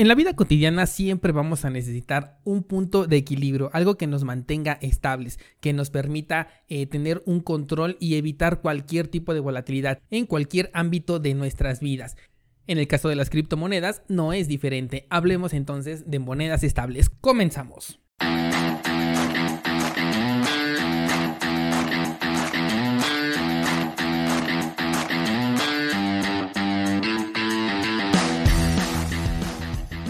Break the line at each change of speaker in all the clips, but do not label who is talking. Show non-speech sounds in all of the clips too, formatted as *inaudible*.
En la vida cotidiana siempre vamos a necesitar un punto de equilibrio, algo que nos mantenga estables, que nos permita eh, tener un control y evitar cualquier tipo de volatilidad en cualquier ámbito de nuestras vidas. En el caso de las criptomonedas no es diferente. Hablemos entonces de monedas estables. Comenzamos.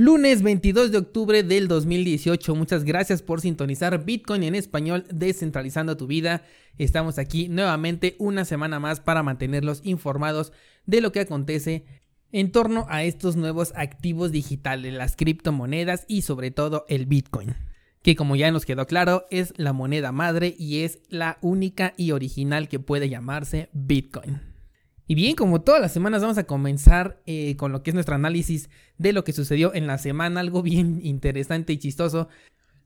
Lunes 22 de octubre del 2018. Muchas gracias por sintonizar Bitcoin en español, descentralizando tu vida. Estamos aquí nuevamente una semana más para mantenerlos informados de lo que acontece en torno a estos nuevos activos digitales, las criptomonedas y sobre todo el Bitcoin que como ya nos quedó claro es la moneda madre y es la única y original que puede llamarse Bitcoin. Y bien, como todas las semanas vamos a comenzar eh, con lo que es nuestro análisis de lo que sucedió en la semana, algo bien *laughs* interesante y chistoso,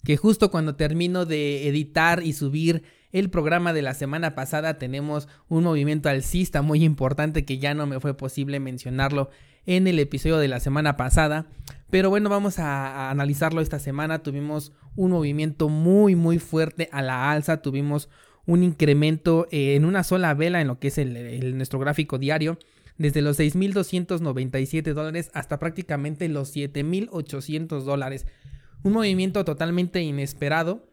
que justo cuando termino de editar y subir el programa de la semana pasada tenemos un movimiento alcista muy importante que ya no me fue posible mencionarlo en el episodio de la semana pasada. Pero bueno, vamos a, analizarlo esta semana. Tuvimos un movimiento muy muy fuerte a la alza. Tuvimos un incremento eh, en una sola vela en lo que es el, nuestro gráfico diario. Desde los 6.297 dólares hasta prácticamente los 7.800 dólares. Un movimiento totalmente inesperado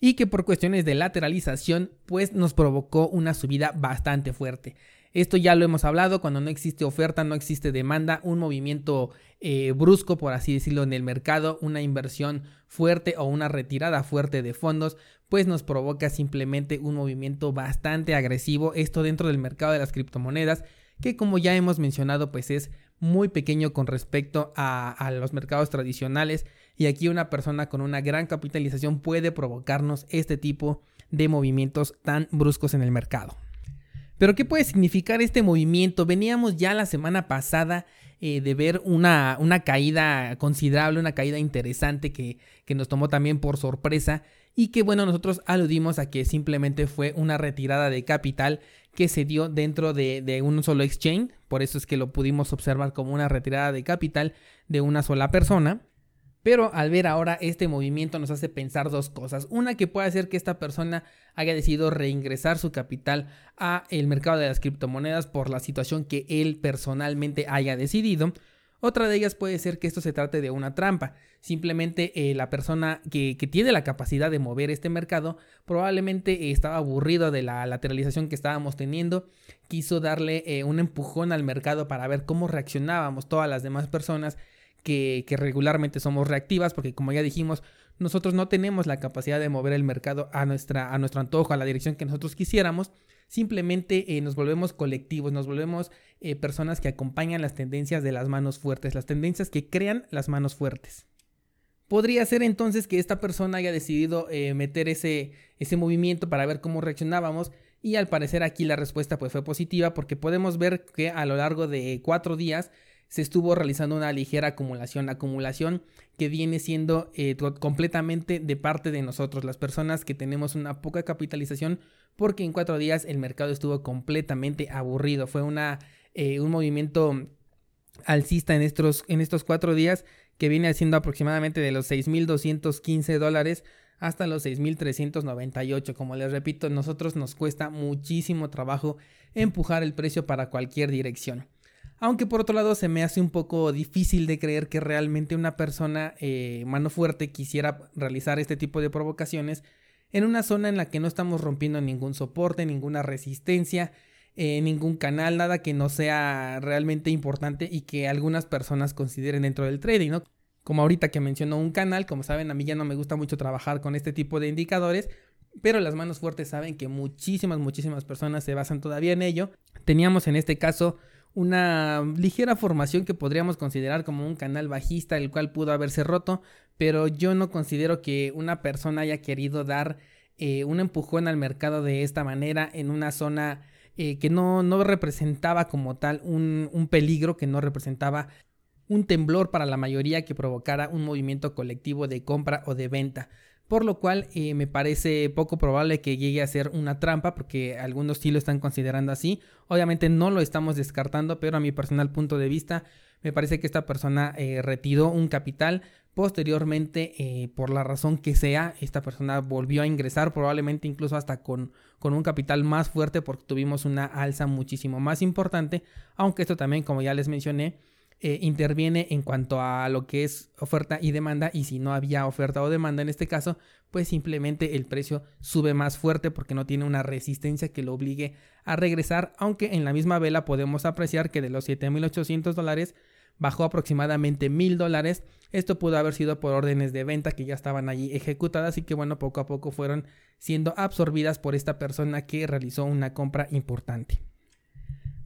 y que por cuestiones de lateralización pues nos provocó una subida bastante fuerte. Esto ya lo hemos hablado, cuando no existe oferta, no existe demanda, un movimiento eh, brusco, por así decirlo, en el mercado, una inversión fuerte o una retirada fuerte de fondos, pues nos provoca simplemente un movimiento bastante agresivo, esto dentro del mercado de las criptomonedas, que como ya hemos mencionado, pues es muy pequeño con respecto a, a los mercados tradicionales y aquí una persona con una gran capitalización puede provocarnos este tipo de movimientos tan bruscos en el mercado. Pero ¿qué puede significar este movimiento? Veníamos ya la semana pasada eh, de ver una, una, caída considerable, una caída interesante que, que, nos tomó también por sorpresa y que bueno, nosotros aludimos a que simplemente fue una retirada de capital que se dio dentro de, de un solo exchange, por eso es que lo pudimos observar como una retirada de capital de una sola persona. Pero al ver ahora este movimiento nos hace pensar dos cosas. Una que puede hacer que esta persona haya decidido reingresar su capital a el mercado de las criptomonedas por la situación que él personalmente haya decidido. Otra de ellas puede ser que esto se trate de una trampa. Simplemente eh, la persona que, tiene la capacidad de mover este mercado probablemente estaba aburrido de la lateralización que estábamos teniendo. Quiso darle eh, un empujón al mercado para ver cómo reaccionábamos todas las demás personas que, regularmente somos reactivas, porque como ya dijimos, nosotros no tenemos la capacidad de mover el mercado a, nuestra, a nuestro antojo, a la dirección que nosotros quisiéramos. Simplemente eh, nos volvemos colectivos, nos volvemos eh, personas que acompañan las tendencias de las manos fuertes, las tendencias que crean las manos fuertes. Podría ser entonces que esta persona haya decidido eh, meter ese, ese movimiento para ver cómo reaccionábamos y al parecer aquí la respuesta pues fue positiva porque podemos ver que a lo largo de cuatro días se estuvo realizando una ligera acumulación, acumulación que viene siendo eh, completamente de parte de nosotros, las personas que tenemos una poca capitalización, porque en cuatro días el mercado estuvo completamente aburrido, fue una, eh, un movimiento alcista en estos, en estos cuatro días que viene haciendo aproximadamente de los 6.215 dólares hasta los 6.398. Como les repito, nosotros nos cuesta muchísimo trabajo empujar el precio para cualquier dirección. Aunque por otro lado se me hace un poco difícil de creer que realmente una persona eh, mano fuerte quisiera realizar este tipo de provocaciones en una zona en la que no estamos rompiendo ningún soporte, ninguna resistencia, eh, ningún canal, nada que no sea realmente importante y que algunas personas consideren dentro del trading, ¿no? Como ahorita que menciono un canal, como saben, a mí ya no me gusta mucho trabajar con este tipo de indicadores, pero las manos fuertes saben que muchísimas, muchísimas personas se basan todavía en ello. Teníamos en este caso una ligera formación que podríamos considerar como un canal bajista, el cual pudo haberse roto, pero yo no considero que una persona haya querido dar eh, un empujón al mercado de esta manera en una zona eh, que no, no, representaba como tal un, un peligro, que no representaba un temblor para la mayoría que provocara un movimiento colectivo de compra o de venta por lo cual eh, me parece poco probable que llegue a ser una trampa porque algunos sí lo están considerando así. Obviamente no lo estamos descartando, pero a mi personal punto de vista me parece que esta persona eh, retiró un capital. Posteriormente, eh, por la razón que sea, esta persona volvió a ingresar, probablemente incluso hasta con, con un capital más fuerte porque tuvimos una alza muchísimo más importante, aunque esto también, como ya les mencioné, eh, interviene en cuanto a lo que es oferta y demanda y si no había oferta o demanda en este caso, pues simplemente el precio sube más fuerte porque no tiene una resistencia que lo obligue a regresar, aunque en la misma vela podemos apreciar que de los 7.800 dólares bajó aproximadamente 1.000 dólares. Esto pudo haber sido por órdenes de venta que ya estaban allí ejecutadas y que bueno, poco a poco fueron siendo absorbidas por esta persona que realizó una compra importante.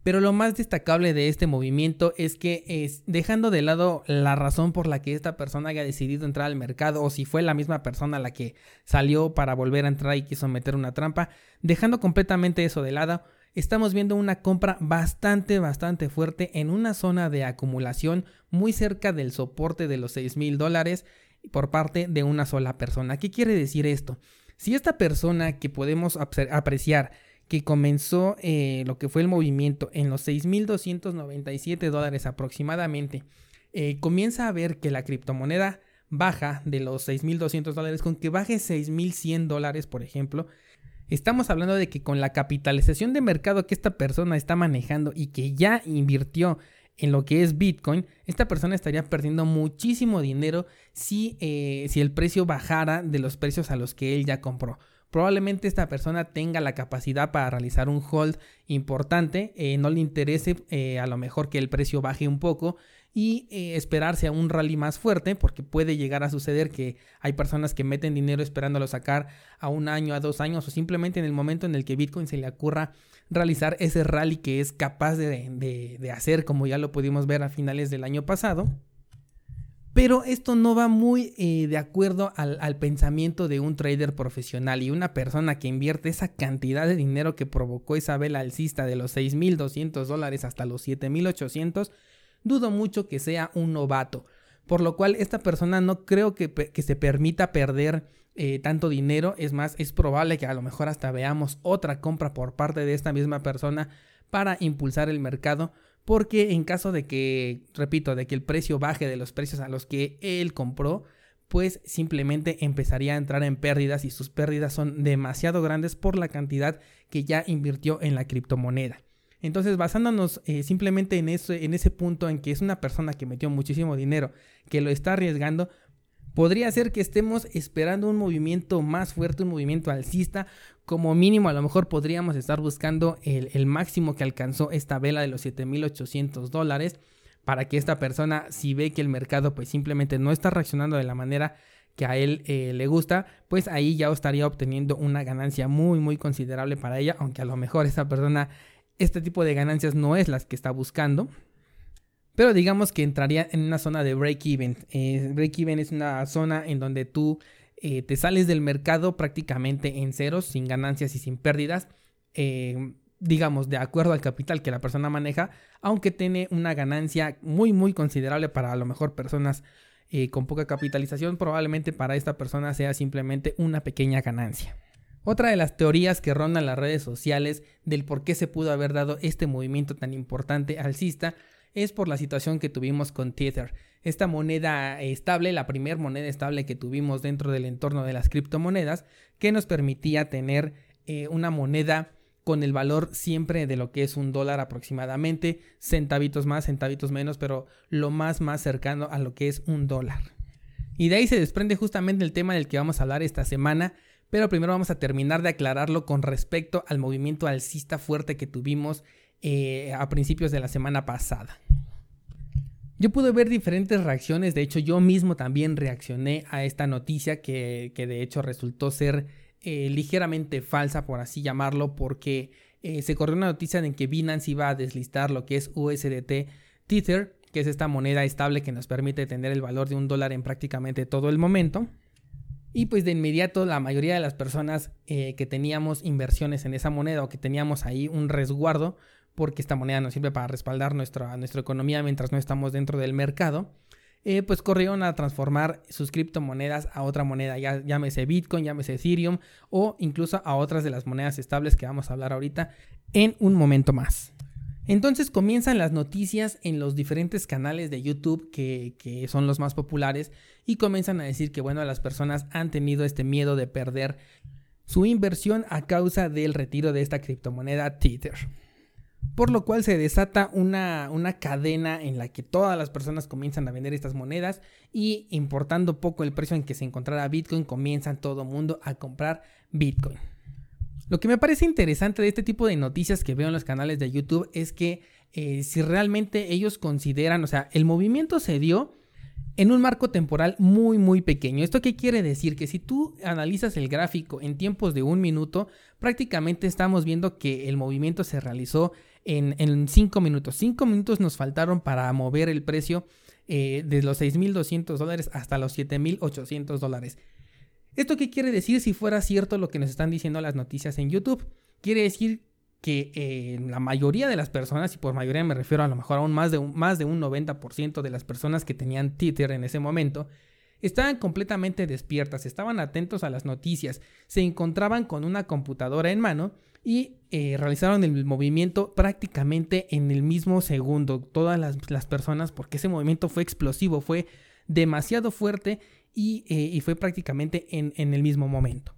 Pero lo más destacable de este movimiento es que es, dejando de lado la razón por la que esta persona haya decidido entrar al mercado o si fue la misma persona la que salió para volver a entrar y quiso meter una trampa, dejando completamente eso de lado, estamos viendo una compra bastante, bastante fuerte en una zona de acumulación muy cerca del soporte de los 6 mil dólares por parte de una sola persona. ¿Qué quiere decir esto? Si esta persona que podemos apreciar que comenzó eh, lo que fue el movimiento en los 6.297 dólares aproximadamente, eh, comienza a ver que la criptomoneda baja de los 6.200 dólares con que baje 6.100 dólares, por ejemplo. Estamos hablando de que con la capitalización de mercado que esta persona está manejando y que ya invirtió en lo que es Bitcoin, esta persona estaría perdiendo muchísimo dinero si, eh, si el precio bajara de los precios a los que él ya compró probablemente esta persona tenga la capacidad para realizar un hold importante, eh, no le interese eh, a lo mejor que el precio baje un poco y eh, esperarse a un rally más fuerte porque puede llegar a suceder que hay personas que meten dinero esperándolo sacar a un año, a dos años o simplemente en el momento en el que Bitcoin se le ocurra realizar ese rally que es capaz de hacer como ya lo pudimos ver a finales del año pasado pero esto no va muy eh, de acuerdo al, pensamiento de un trader profesional y una persona que invierte esa cantidad de dinero que provocó esa vela alcista de los 6.200 dólares hasta los 7.800, dudo mucho que sea un novato. Por lo cual esta persona no creo que, se permita perder eh, tanto dinero. Es más, es probable que a lo mejor hasta veamos otra compra por parte de esta misma persona para impulsar el mercado porque en caso de que, repito, de que el precio baje de los precios a los que él compró, pues simplemente empezaría a entrar en pérdidas y sus pérdidas son demasiado grandes por la cantidad que ya invirtió en la criptomoneda. Entonces, basándonos eh, simplemente en, eso, en ese punto en que es una persona que metió muchísimo dinero, que lo está arriesgando, podría ser que estemos esperando un movimiento más fuerte, un movimiento alcista, como mínimo a lo mejor podríamos estar buscando el, máximo que alcanzó esta vela de los 7.800 dólares para que esta persona si ve que el mercado pues simplemente no está reaccionando de la manera que a él eh, le gusta, pues ahí ya estaría obteniendo una ganancia muy muy considerable para ella, aunque a lo mejor esta persona este tipo de ganancias no es las que está buscando. Pero digamos que entraría en una zona de break-even. Eh, break-even es una zona en donde tú eh, te sales del mercado prácticamente en ceros, sin ganancias y sin pérdidas, eh, digamos, de acuerdo al capital que la persona maneja, aunque tiene una ganancia muy, muy considerable para a lo mejor personas con poca capitalización, probablemente para esta persona sea simplemente una pequeña ganancia. Otra de las teorías que rondan las redes sociales del por qué se pudo haber dado este movimiento tan importante alcista es por la situación que tuvimos con Tether. Esta moneda estable, la primera moneda estable que tuvimos dentro del entorno de las criptomonedas, que nos permitía tener eh, una moneda con el valor siempre de lo que es un dólar aproximadamente, centavitos más, centavitos menos, pero lo más más cercano a lo que es un dólar. Y de ahí se desprende justamente el tema del que vamos a hablar esta semana, pero primero vamos a terminar de aclararlo con respecto al movimiento alcista fuerte que tuvimos eh, a principios de la semana pasada. Yo pude ver diferentes reacciones, de hecho yo mismo también reaccioné a esta noticia que, de hecho resultó ser eh, ligeramente falsa, por así llamarlo, porque eh, se corrió una noticia de que Binance iba a deslistar lo que es USDT Tether, que es esta moneda estable que nos permite tener el valor de un dólar en prácticamente todo el momento. Y pues de inmediato la mayoría de las personas que teníamos inversiones en esa moneda o que teníamos ahí un resguardo, porque esta moneda nos sirve para respaldar nuestra, nuestra economía mientras no estamos dentro del mercado, eh, pues corrieron a transformar sus criptomonedas a otra moneda, ya, llámese Bitcoin, llámese Ethereum o incluso a otras de las monedas estables que vamos a hablar ahorita en un momento más. Entonces comienzan las noticias en los diferentes canales de YouTube que, son los más populares y comienzan a decir que bueno, las personas han tenido este miedo de perder su inversión a causa del retiro de esta criptomoneda Tether por lo cual se desata una, una, cadena en la que todas las personas comienzan a vender estas monedas y importando poco el precio en que se encontrara Bitcoin, comienzan todo mundo a comprar Bitcoin. Lo que me parece interesante de este tipo de noticias que veo en los canales de YouTube es que eh, si realmente ellos consideran, o sea, el movimiento se dio en un marco temporal muy muy pequeño. ¿Esto qué quiere decir? Que si tú analizas el gráfico en tiempos de un minuto, prácticamente estamos viendo que el movimiento se realizó en 5 minutos. 5 minutos nos faltaron para mover el precio eh, de los 6.200 dólares hasta los 7.800 dólares. ¿Esto qué quiere decir si fuera cierto lo que nos están diciendo las noticias en YouTube? Quiere decir que eh, la mayoría de las personas, y por mayoría me refiero a lo mejor a un más de un, más de un 90% de las personas que tenían Twitter en ese momento, estaban completamente despiertas, estaban atentos a las noticias, se encontraban con una computadora en mano y eh, realizaron el movimiento prácticamente en el mismo segundo, todas las, personas, porque ese movimiento fue explosivo, fue demasiado fuerte y, eh, fue prácticamente en, en el mismo momento.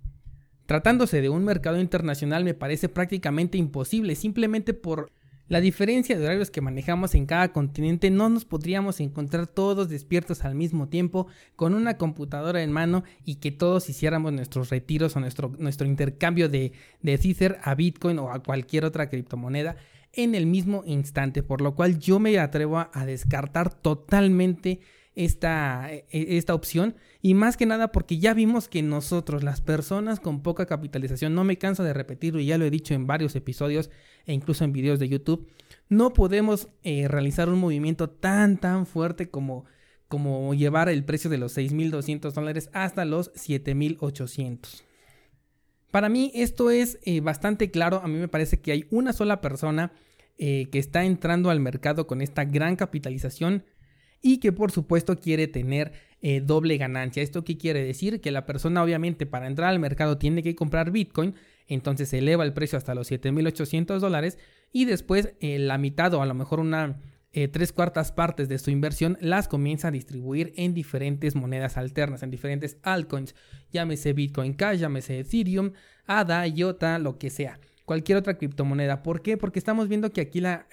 Tratándose de un mercado internacional me parece prácticamente imposible, simplemente por la diferencia de horarios que manejamos en cada continente no nos podríamos encontrar todos despiertos al mismo tiempo con una computadora en mano y que todos hiciéramos nuestros retiros o nuestro, nuestro intercambio de, de Ether a Bitcoin o a cualquier otra criptomoneda en el mismo instante, por lo cual yo me atrevo a descartar totalmente esta, e, e, esta opción. Y más que nada porque ya vimos que nosotros, las personas con poca capitalización, no me canso de repetirlo y ya lo he dicho en varios episodios e incluso en videos de YouTube, no podemos eh, realizar un movimiento tan tan fuerte como, como llevar el precio de los 6.200 dólares hasta los 7.800. Para mí esto es eh, bastante claro, a mí me parece que hay una sola persona eh, que está entrando al mercado con esta gran capitalización y que por supuesto quiere tener eh, doble ganancia. ¿Esto qué quiere decir? Que la persona obviamente para entrar al mercado tiene que comprar Bitcoin, entonces eleva el precio hasta los 7.800 dólares y después eh, la mitad o a lo mejor una eh, tres cuartas partes de su inversión las comienza a distribuir en diferentes monedas alternas, en diferentes altcoins, llámese Bitcoin Cash, llámese Ethereum, ADA, IOTA, lo que sea cualquier otra criptomoneda. ¿Por qué? Porque estamos viendo que aquí la,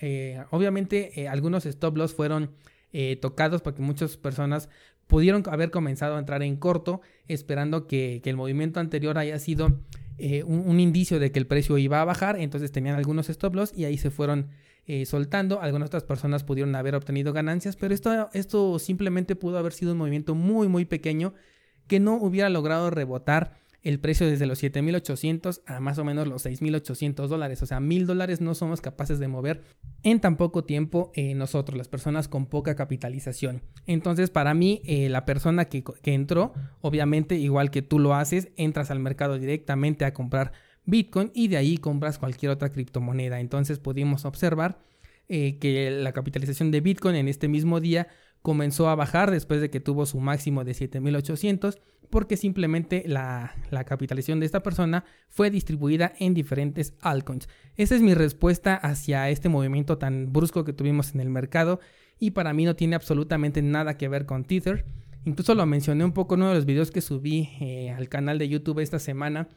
obviamente algunos stop loss fueron eh, tocados porque muchas personas pudieron haber comenzado a entrar en corto esperando que, el movimiento anterior haya sido eh, un, indicio de que el precio iba a bajar, entonces tenían algunos stop loss y ahí se fueron eh, soltando. Algunas otras personas pudieron haber obtenido ganancias, pero esto, esto simplemente pudo haber sido un movimiento muy muy pequeño que no hubiera logrado rebotar el precio desde los 7.800 a más o menos los 6.800 dólares. O sea, mil dólares no somos capaces de mover en tan poco tiempo eh, nosotros, las personas con poca capitalización. Entonces, para mí, eh, la persona que, entró, obviamente, igual que tú lo haces, entras al mercado directamente a comprar Bitcoin y de ahí compras cualquier otra criptomoneda. Entonces, pudimos observar eh, que la capitalización de Bitcoin en este mismo día comenzó a bajar después de que tuvo su máximo de 7800, porque simplemente la, capitalización de esta persona fue distribuida en diferentes altcoins. Esa es mi respuesta hacia este movimiento tan brusco que tuvimos en el mercado y para mí no tiene absolutamente nada que ver con Tether. Incluso lo mencioné un poco en uno de los videos que subí eh, al canal de YouTube esta semana,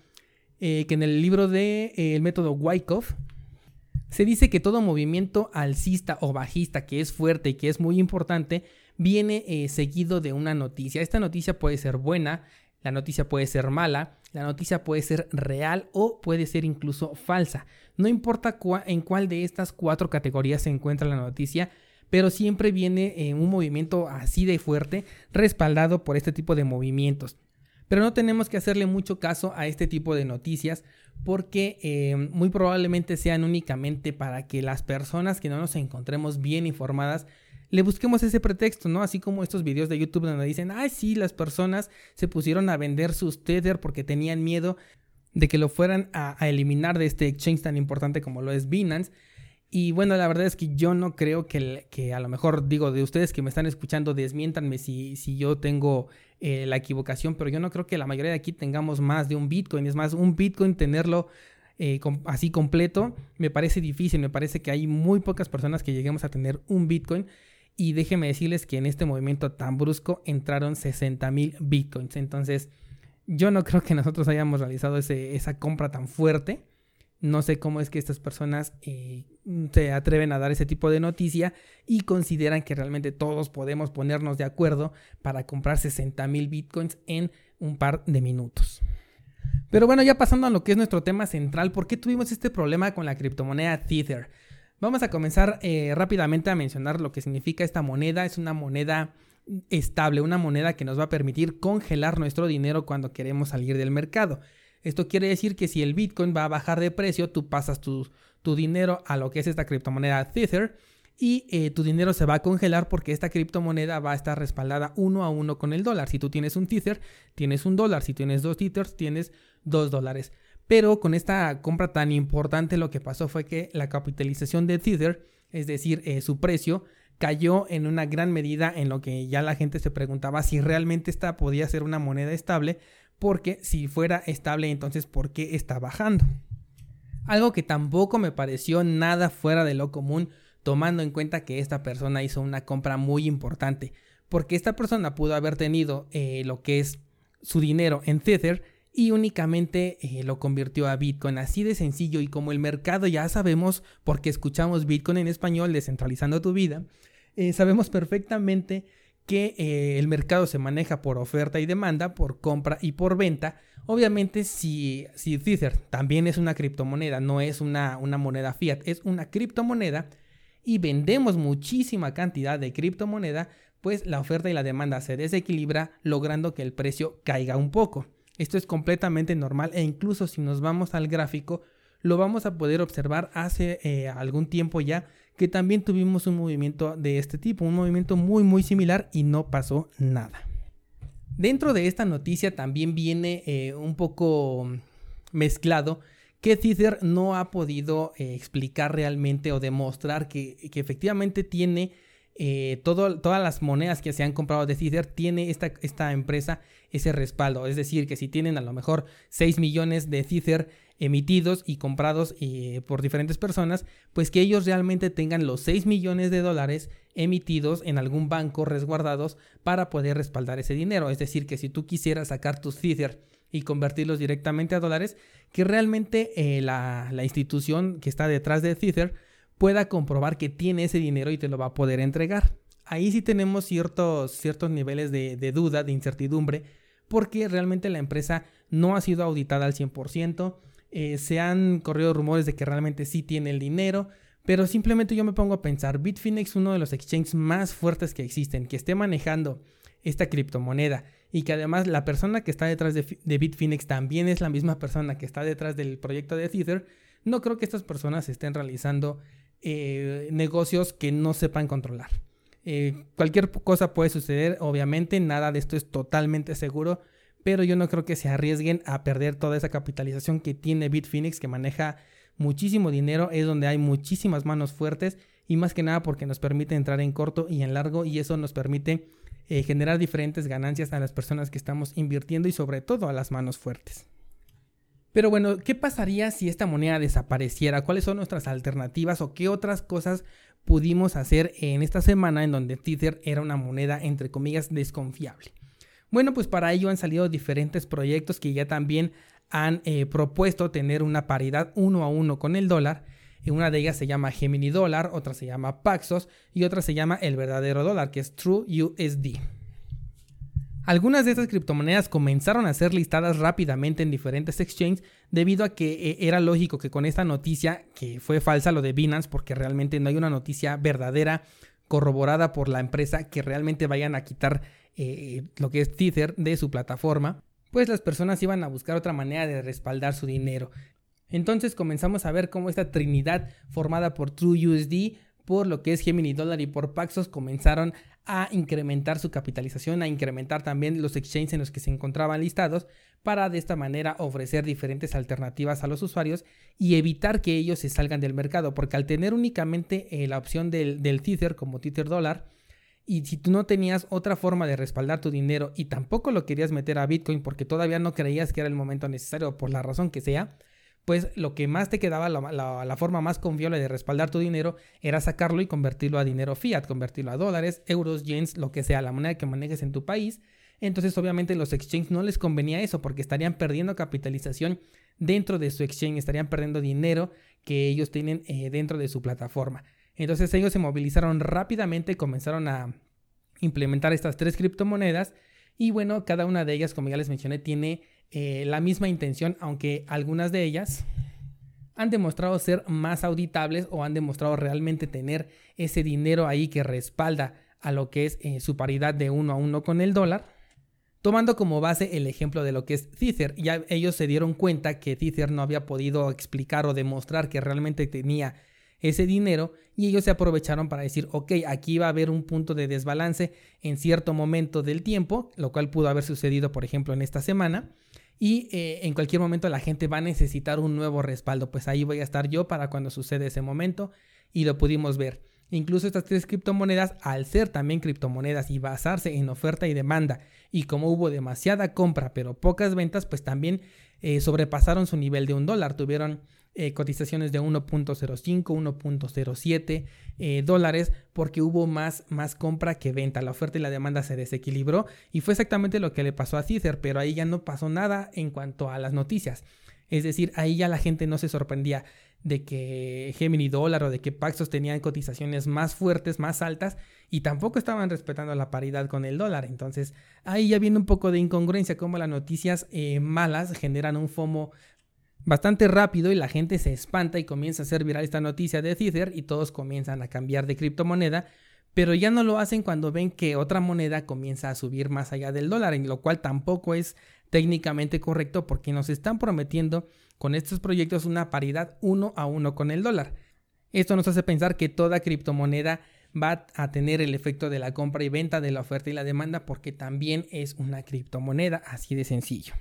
eh, que en el libro de eh, El método Wyckoff se dice que todo movimiento alcista o bajista que es fuerte y que es muy importante viene eh, seguido de una noticia. Esta noticia puede ser buena, la noticia puede ser mala, la noticia puede ser real o puede ser incluso falsa. No importa en cuál de estas cuatro categorías se encuentra la noticia, pero siempre viene en un movimiento así de fuerte respaldado por este tipo de movimientos. Pero no tenemos que hacerle mucho caso a este tipo de noticias porque eh, muy probablemente sean únicamente para que las personas que no nos encontremos bien informadas le busquemos ese pretexto, ¿no? Así como estos videos de YouTube donde dicen, ay, sí, las personas se pusieron a vender sus Tether porque tenían miedo de que lo fueran a, eliminar de este exchange tan importante como lo es Binance. Y bueno, la verdad es que yo no creo que, que a lo mejor digo de ustedes que me están escuchando, desmiéntanme si, si yo tengo eh, la equivocación, pero yo no creo que la mayoría de aquí tengamos más de un Bitcoin. Es más, un Bitcoin tenerlo eh, así completo me parece difícil, me parece que hay muy pocas personas que lleguemos a tener un Bitcoin. Y déjenme decirles que en este movimiento tan brusco entraron 60 mil Bitcoins. Entonces, yo no creo que nosotros hayamos realizado esa compra tan fuerte. No sé cómo es que estas personas eh, se atreven a dar ese tipo de noticia y consideran que realmente todos podemos ponernos de acuerdo para comprar 60 mil bitcoins en un par de minutos. Pero bueno, ya pasando a lo que es nuestro tema central, ¿por qué tuvimos este problema con la criptomoneda Tether? Vamos a comenzar eh, rápidamente a mencionar lo que significa esta moneda. Es una moneda estable, una moneda que nos va a permitir congelar nuestro dinero cuando queremos salir del mercado. Esto quiere decir que si el Bitcoin va a bajar de precio, tú pasas tu, dinero a lo que es esta criptomoneda Tether y eh, tu dinero se va a congelar porque esta criptomoneda va a estar respaldada uno a uno con el dólar. Si tú tienes un Tether, tienes un dólar. Si tienes dos Tethers, tienes dos dólares. Pero con esta compra tan importante lo que pasó fue que la capitalización de Tether, es decir, eh, su precio, cayó en una gran medida en lo que ya la gente se preguntaba si realmente esta podía ser una moneda estable porque si fuera estable entonces ¿por qué está bajando? Algo que tampoco me pareció nada fuera de lo común tomando en cuenta que esta persona hizo una compra muy importante, porque esta persona pudo haber tenido eh, lo que es su dinero en Tether y únicamente eh, lo convirtió a Bitcoin así de sencillo y como el mercado ya sabemos porque escuchamos Bitcoin en español descentralizando tu vida, eh, sabemos perfectamente que eh, el mercado se maneja por oferta y demanda, por compra y por venta. Obviamente, si, si Tether también es una criptomoneda, no es una, una moneda fiat, es una criptomoneda y vendemos muchísima cantidad de criptomoneda, pues la oferta y la demanda se desequilibra, logrando que el precio caiga un poco. Esto es completamente normal e incluso si nos vamos al gráfico, lo vamos a poder observar hace eh, algún tiempo ya que también tuvimos un movimiento de este tipo, un movimiento muy muy similar y no pasó nada. Dentro de esta noticia también viene eh, un poco mezclado que Tether no ha podido eh, explicar realmente o demostrar que, efectivamente tiene eh, todas las monedas que se han comprado de Tether, tiene esta, esta empresa ese respaldo. Es decir, que si tienen a lo mejor 6 millones de Tether emitidos y comprados eh, por diferentes personas, pues que ellos realmente tengan los 6 millones de dólares emitidos en algún banco resguardados para poder respaldar ese dinero. Es decir, que si tú quisieras sacar tus Tether y convertirlos directamente a dólares, que realmente eh, la, institución que está detrás de Tether pueda comprobar que tiene ese dinero y te lo va a poder entregar. Ahí sí tenemos ciertos, ciertos niveles de duda, de incertidumbre, porque realmente la empresa no ha sido auditada al 100%, eh, se han corrido rumores de que realmente sí tiene el dinero, pero simplemente yo me pongo a pensar, Bitfinex, uno de los exchanges más fuertes que existen, que esté manejando esta criptomoneda y que además la persona que está detrás de, Bitfinex también es la misma persona que está detrás del proyecto de Tether, no creo que estas personas estén realizando eh, negocios que no sepan controlar. Eh, cualquier cosa puede suceder, obviamente, nada de esto es totalmente seguro, pero yo no creo que se arriesguen a perder toda esa capitalización que tiene Bitfinex, que maneja muchísimo dinero, es donde hay muchísimas manos fuertes y más que nada porque nos permite entrar en corto y en largo y eso nos permite eh, generar diferentes ganancias a las personas que estamos invirtiendo y sobre todo a las manos fuertes. Pero bueno, ¿qué pasaría si esta moneda desapareciera? ¿Cuáles son nuestras alternativas o qué otras cosas pudimos hacer en esta semana en donde Tether era una moneda entre comillas desconfiable? Bueno, pues para ello han salido diferentes proyectos que ya también han eh, propuesto tener una paridad uno a uno con el dólar. Una de ellas se llama Gemini Dólar, otra se llama Paxos y otra se llama el verdadero dólar, que es True USD. Algunas de estas criptomonedas comenzaron a ser listadas rápidamente en diferentes exchanges debido a que eh, era lógico que con esta noticia, que fue falsa lo de Binance, porque realmente no hay una noticia verdadera corroborada por la empresa que realmente vayan a quitar eh, lo que es Tether de su plataforma, pues las personas iban a buscar otra manera de respaldar su dinero. Entonces comenzamos a ver cómo esta trinidad formada por TrueUSD, por lo que es Gemini Dollar y por Paxos comenzaron a incrementar su capitalización, a incrementar también los exchanges en los que se encontraban listados para de esta manera ofrecer diferentes alternativas a los usuarios y evitar que ellos se salgan del mercado, porque al tener únicamente eh, la opción del, del Tether como Tether dólar, y si tú no tenías otra forma de respaldar tu dinero y tampoco lo querías meter a Bitcoin porque todavía no creías que era el momento necesario por la razón que sea, pues lo que más te quedaba, la, forma más confiable de respaldar tu dinero era sacarlo y convertirlo a dinero fiat, convertirlo a dólares, euros, yens, lo que sea, la moneda que manejes en tu país. Entonces obviamente los exchanges no les convenía eso porque estarían perdiendo capitalización dentro de su exchange, estarían perdiendo dinero que ellos tienen eh, dentro de su plataforma. Entonces ellos se movilizaron rápidamente comenzaron a implementar estas tres criptomonedas y bueno, cada una de ellas, como ya les mencioné, tiene eh, la misma intención, aunque algunas de ellas han demostrado ser más auditables o han demostrado realmente tener ese dinero ahí que respalda a lo que es eh, su paridad de uno a uno con el dólar. Tomando como base el ejemplo de lo que es Tether, ya ellos se dieron cuenta que Tether no había podido explicar o demostrar que realmente tenía ese dinero y ellos se aprovecharon para decir, ok, aquí va a haber un punto de desbalance en cierto momento del tiempo, lo cual pudo haber sucedido, por ejemplo, en esta semana y eh, en cualquier momento la gente va a necesitar un nuevo respaldo. Pues ahí voy a estar yo para cuando sucede ese momento y lo pudimos ver. Incluso estas tres criptomonedas, al ser también criptomonedas y basarse en oferta y demanda, y como hubo demasiada compra pero pocas ventas, pues también eh, sobrepasaron su nivel de un dólar. Tuvieron eh, cotizaciones de 1.05, 1.07 eh, dólares porque hubo más, más compra que venta. La oferta y la demanda se desequilibró y fue exactamente lo que le pasó a Caesar, pero ahí ya no pasó nada en cuanto a las noticias. Es decir, ahí ya la gente no se sorprendía de que Gemini dólar o de que Paxos tenían cotizaciones más fuertes, más altas y tampoco estaban respetando la paridad con el dólar. Entonces ahí ya viene un poco de incongruencia como las noticias eh, malas generan un FOMO bastante rápido y la gente se espanta y comienza a hacer viral esta noticia de Tether y todos comienzan a cambiar de criptomoneda, pero ya no lo hacen cuando ven que otra moneda comienza a subir más allá del dólar, en lo cual tampoco es técnicamente correcto porque nos están prometiendo con estos proyectos una paridad uno a uno con el dólar. Esto nos hace pensar que toda criptomoneda va a tener el efecto de la compra y venta de la oferta y la demanda porque también es una criptomoneda, así de sencillo.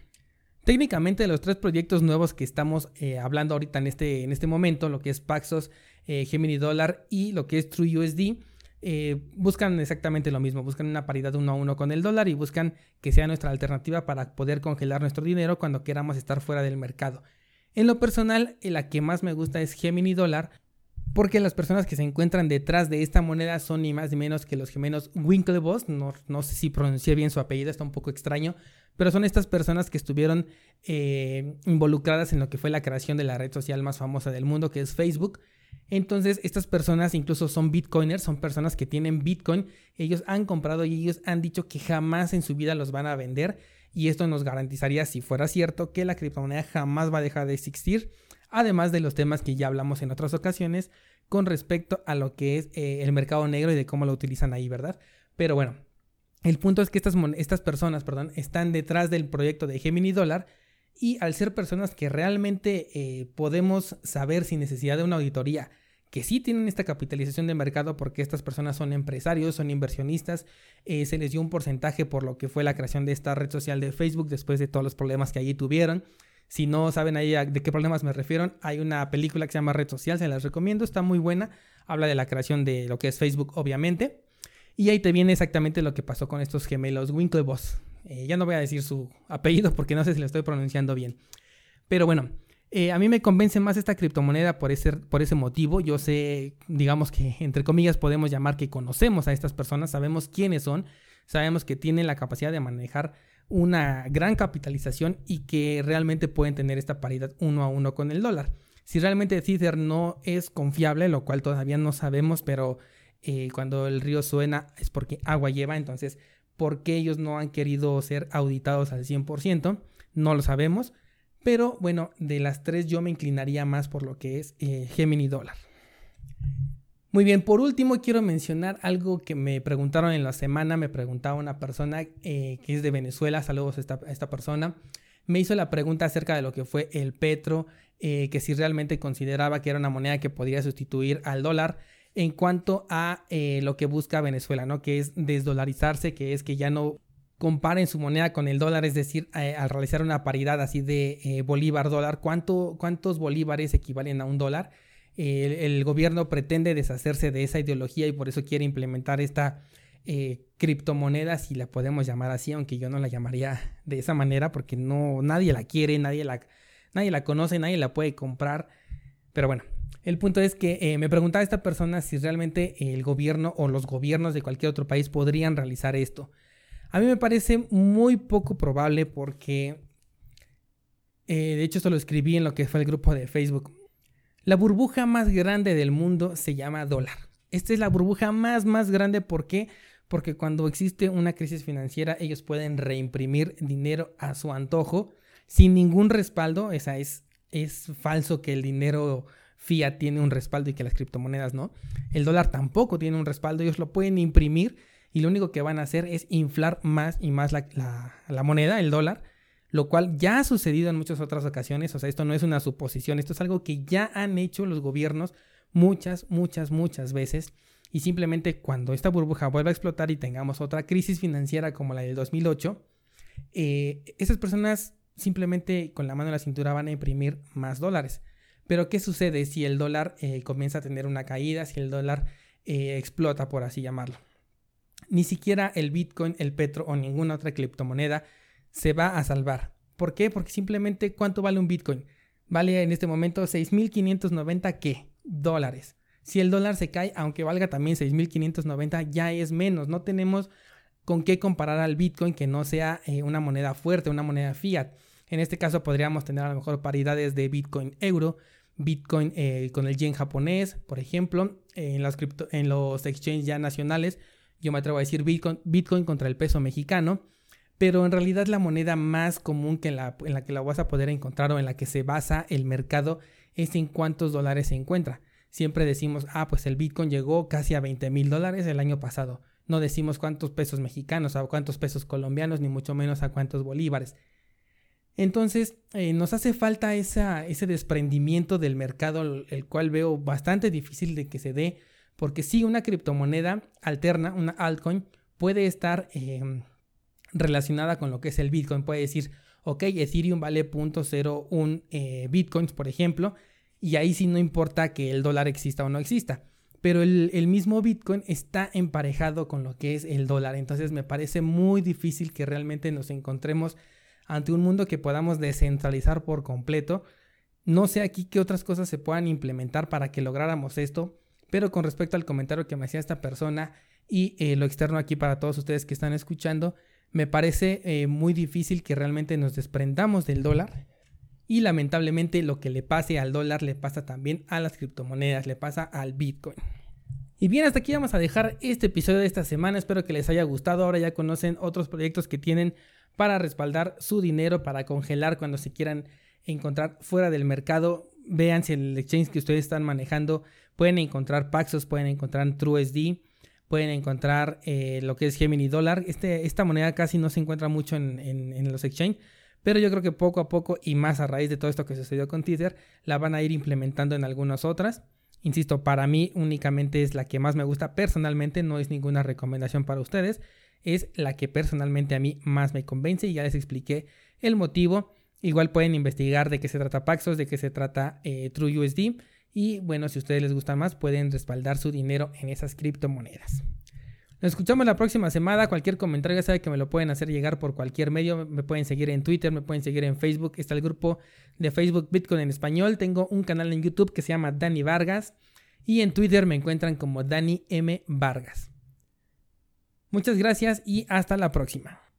Técnicamente los tres proyectos nuevos que estamos eh, hablando ahorita en este, en este momento, lo que es Paxos, eh, Gemini Dollar y lo que es TrueUSD, eh, buscan exactamente lo mismo, buscan una paridad uno a uno con el dólar y buscan que sea nuestra alternativa para poder congelar nuestro dinero cuando queramos estar fuera del mercado. En lo personal, la que más me gusta es Gemini Dollar porque las personas que se encuentran detrás de esta moneda son ni más ni menos que los gemelos Winklevoss, no, no sé si pronuncié bien su apellido, está un poco extraño, pero son estas personas que estuvieron eh, involucradas en lo que fue la creación de la red social más famosa del mundo, que es Facebook. Entonces, estas personas incluso son bitcoiners, son personas que tienen bitcoin, ellos han comprado y ellos han dicho que jamás en su vida los van a vender. Y esto nos garantizaría, si fuera cierto, que la criptomoneda jamás va a dejar de existir además de los temas que ya hablamos en otras ocasiones con respecto a lo que es eh, el mercado negro y de cómo lo utilizan ahí, ¿verdad? Pero bueno, el punto es que estas, estas personas, perdón, están detrás del proyecto de Gemini Dollar y al ser personas que realmente eh, podemos saber sin necesidad de una auditoría que sí tienen esta capitalización de mercado porque estas personas son empresarios, son inversionistas, eh, se les dio un porcentaje por lo que fue la creación de esta red social de Facebook después de todos los problemas que allí tuvieron. Si no saben ahí de qué problemas me refiero, hay una película que se llama Red Social, se las recomiendo, está muy buena, habla de la creación de lo que es Facebook, obviamente. Y ahí te viene exactamente lo que pasó con estos gemelos Winklevoss. Eh, ya no voy a decir su apellido porque no sé si lo estoy pronunciando bien. Pero bueno, eh, a mí me convence más esta criptomoneda por ese, por ese motivo. Yo sé, digamos que entre comillas podemos llamar que conocemos a estas personas, sabemos quiénes son, sabemos que tienen la capacidad de manejar una gran capitalización y que realmente pueden tener esta paridad uno a uno con el dólar. Si realmente Tether no es confiable, lo cual todavía no sabemos, pero eh, cuando el río suena es porque agua lleva, entonces, ¿por qué ellos no han querido ser auditados al 100%? No lo sabemos, pero bueno, de las tres yo me inclinaría más por lo que es eh, Gemini Dollar. Muy bien, por último quiero mencionar algo que me preguntaron en la semana, me preguntaba una persona eh, que es de Venezuela, saludos a esta, persona, me hizo la pregunta acerca de lo que fue el petro, eh, que si realmente consideraba que era una moneda que podría sustituir al dólar en cuanto a eh, lo que busca Venezuela, ¿no? Que es desdolarizarse, que es que ya no comparen su moneda con el dólar, es decir, al realizar una paridad así de bolívar-dólar, ¿cuántos bolívares equivalen a un dólar? El, gobierno pretende deshacerse de esa ideología y por eso quiere implementar esta eh, criptomoneda, si la podemos llamar así, aunque yo no la llamaría de esa manera porque no, nadie la quiere, nadie la, nadie la conoce, nadie la puede comprar. Pero bueno, el punto es que eh, me preguntaba esta persona si realmente el gobierno o los gobiernos de cualquier otro país podrían realizar esto. A mí me parece muy poco probable porque, eh, de hecho, esto lo escribí en lo que fue el grupo de Facebook. La burbuja más grande del mundo se llama dólar. Esta es la burbuja más, más grande. ¿Por qué? Porque cuando existe una crisis financiera, ellos pueden reimprimir dinero a su antojo sin ningún respaldo. Esa es, es falso que el dinero fiat tiene un respaldo y que las criptomonedas no. El dólar tampoco tiene un respaldo. Ellos lo pueden imprimir y lo único que van a hacer es inflar más y más la, la moneda, el dólar, lo cual ya ha sucedido en muchas otras ocasiones, o sea, esto no es una suposición, esto es algo que ya han hecho los gobiernos muchas, muchas, muchas veces. Y simplemente cuando esta burbuja vuelva a explotar y tengamos otra crisis financiera como la del 2008, eh, esas personas simplemente con la mano en la cintura van a imprimir más dólares. Pero ¿qué sucede si el dólar eh, comienza a tener una caída, si el dólar eh, explota, por así llamarlo? Ni siquiera el Bitcoin, el Petro o ninguna otra criptomoneda se va a salvar. ¿Por qué? Porque simplemente ¿cuánto vale un Bitcoin? Vale en este momento 6.590 qué? Dólares. Si el dólar se cae, aunque valga también 6.590, ya es menos. No tenemos con qué comparar al Bitcoin que no sea eh, una moneda fuerte, una moneda fiat. En este caso podríamos tener a lo mejor paridades de Bitcoin euro, Bitcoin eh, con el yen japonés, por ejemplo, en, los en los exchanges ya nacionales. Yo me atrevo a decir Bitcoin contra el peso mexicano pero en realidad la moneda más común que en la, en la que la vas a poder encontrar o en la que se basa el mercado es en cuántos dólares se encuentra. Siempre decimos, ah, pues el Bitcoin llegó casi a 20 mil dólares el año pasado. No decimos cuántos pesos mexicanos, a cuántos pesos colombianos, ni mucho menos a cuántos bolívares. Entonces, eh, nos hace falta esa, ese desprendimiento del mercado, el cual veo bastante difícil de que se dé, porque si una criptomoneda alterna, una altcoin, puede estar em, relacionada con lo que es el Bitcoin. Puede decir, ok, Ethereum vale 0.01 eh, Bitcoins, por ejemplo, y ahí sí no importa que el dólar exista o no exista. Pero el, el, mismo Bitcoin está emparejado con lo que es el dólar. Entonces me parece muy difícil que realmente nos encontremos ante un mundo que podamos descentralizar por completo. No sé aquí qué otras cosas se puedan implementar para que lográramos esto. Pero con respecto al comentario que me hacía esta persona y eh, lo externo aquí para todos ustedes que están escuchando, me parece eh, muy difícil que realmente nos desprendamos del dólar. Y lamentablemente lo que le pase al dólar le pasa también a las criptomonedas, le pasa al Bitcoin. Y bien, hasta aquí vamos a dejar este episodio de esta semana. Espero que les haya gustado. Ahora ya conocen otros proyectos que tienen para respaldar su dinero, para congelar cuando se quieran encontrar fuera del mercado. Vean si el exchange que ustedes están manejando pueden encontrar Paxos, pueden encontrar TrueSD pueden encontrar eh, lo que es Gemini Dollar. Este, esta moneda casi no se encuentra mucho en, los exchange, pero yo creo que poco a poco y más a raíz de todo esto que sucedió con Tether, la van a ir implementando en algunas otras. Insisto, para mí únicamente es la que más me gusta personalmente, no es ninguna recomendación para ustedes, es la que personalmente a mí más me convence y ya les expliqué el motivo. Igual pueden investigar de qué se trata Paxos, de qué se trata eh, TrueUSD y bueno, si a ustedes les gusta más, pueden respaldar su dinero en esas criptomonedas. Nos escuchamos la próxima semana. Cualquier comentario ya sabe que me lo pueden hacer llegar por cualquier medio. Me pueden seguir en Twitter, me pueden seguir en Facebook. Está el grupo de Facebook Bitcoin en español. Tengo un canal en YouTube que se llama Dani Vargas. Y en Twitter me encuentran como Dani M. Vargas. Muchas gracias y hasta la próxima.